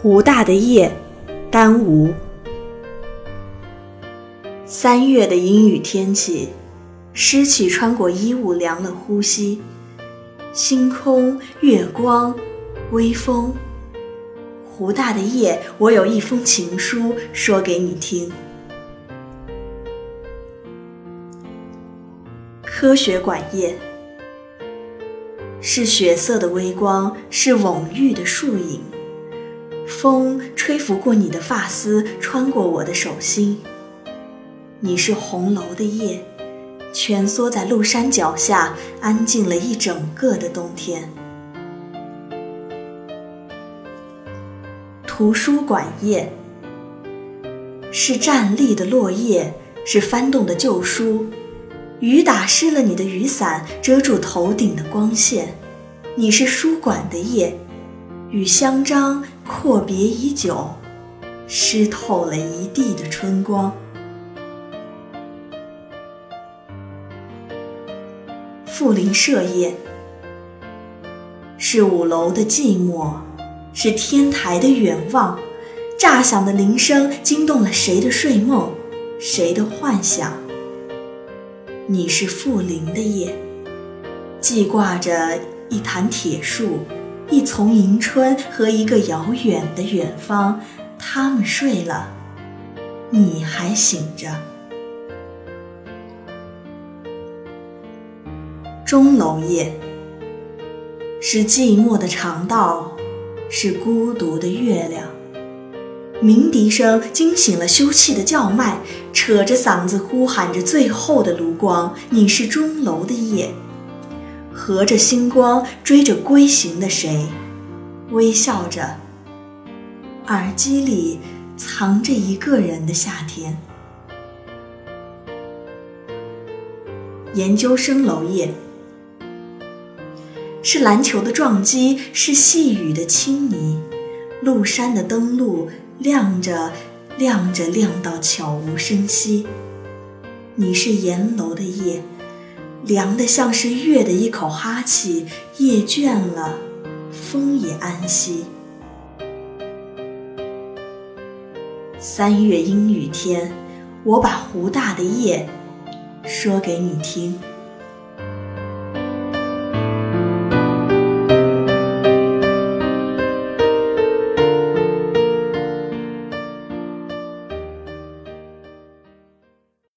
湖大的夜，丹吴。三月的阴雨天气，湿气穿过衣物，凉了呼吸。星空、月光、微风。湖大的夜，我有一封情书，说给你听。科学馆夜，是血色的微光，是蓊郁的树影。风吹拂过你的发丝，穿过我的手心。你是红楼的夜，蜷缩在麓山脚下，安静了一整个的冬天。图书馆夜，是站立的落叶，是翻动的旧书。雨打湿了你的雨伞，遮住头顶的光线。你是书馆的夜，与香樟阔别已久，湿透了一地的春光。富林社夜，是五楼的寂寞，是天台的远望。炸响的铃声惊动了谁的睡梦，谁的幻想？你是富林的夜，记挂着一坛铁树。一丛迎春和一个遥远的远方，他们睡了，你还醒着。钟楼夜，是寂寞的长道，是孤独的月亮。鸣笛声惊醒了休憩的叫卖，扯着嗓子呼喊着最后的炉光。你是钟楼的夜。合着星光追着归行的谁，微笑着。耳机里藏着一个人的夏天。研究生楼夜，是篮球的撞击，是细雨的轻昵。麓山的灯路亮着，亮着，亮到悄无声息。你是檐楼的夜。凉得像是月的一口哈气，夜倦了，风也安息。三月阴雨天，我把湖大的夜说给你听。